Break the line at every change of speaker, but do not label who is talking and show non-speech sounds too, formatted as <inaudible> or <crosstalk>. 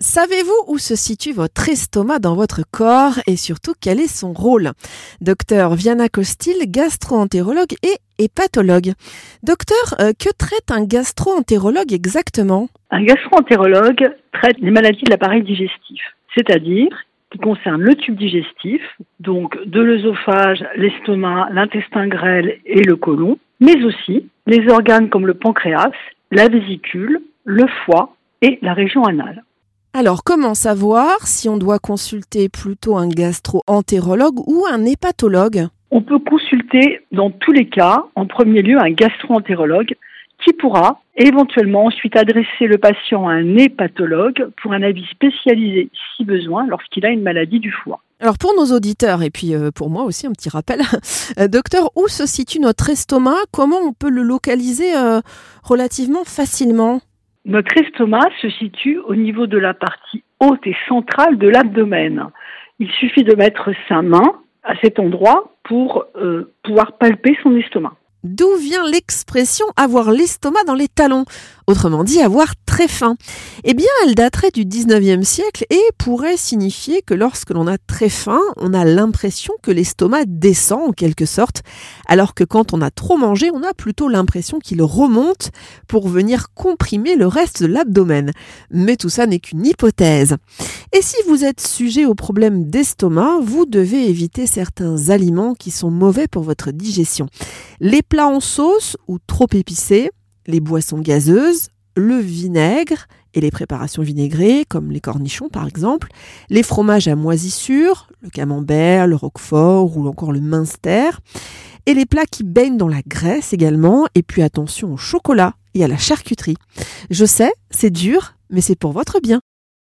Savez-vous où se situe votre estomac dans votre corps et surtout quel est son rôle? Docteur Viana Costil, gastro-entérologue et hépatologue. Docteur, euh, que traite un gastro-entérologue exactement?
Un gastro-entérologue traite les maladies de l'appareil digestif, c'est-à-dire qui concernent le tube digestif, donc de l'œsophage, l'estomac, l'intestin grêle et le côlon, mais aussi les organes comme le pancréas, la vésicule, le foie et la région anale.
Alors, comment savoir si on doit consulter plutôt un gastro-entérologue ou un hépatologue?
On peut consulter dans tous les cas, en premier lieu, un gastro-entérologue qui pourra éventuellement ensuite adresser le patient à un hépatologue pour un avis spécialisé si besoin lorsqu'il a une maladie du foie.
Alors pour nos auditeurs et puis euh, pour moi aussi un petit rappel, <laughs> euh, docteur, où se situe notre estomac? Comment on peut le localiser euh, relativement facilement?
Notre estomac se situe au niveau de la partie haute et centrale de l'abdomen. Il suffit de mettre sa main à cet endroit pour euh, pouvoir palper son estomac.
D'où vient l'expression avoir l'estomac dans les talons? Autrement dit, avoir très faim. Eh bien, elle daterait du 19e siècle et pourrait signifier que lorsque l'on a très faim, on a l'impression que l'estomac descend en quelque sorte, alors que quand on a trop mangé, on a plutôt l'impression qu'il remonte pour venir comprimer le reste de l'abdomen. Mais tout ça n'est qu'une hypothèse. Et si vous êtes sujet au problème d'estomac, vous devez éviter certains aliments qui sont mauvais pour votre digestion. Les plats en sauce ou trop épicés, les boissons gazeuses, le vinaigre et les préparations vinaigrées, comme les cornichons par exemple, les fromages à moisissure, le camembert, le roquefort ou encore le minster, et les plats qui baignent dans la graisse également, et puis attention au chocolat et à la charcuterie. Je sais, c'est dur, mais c'est pour votre bien.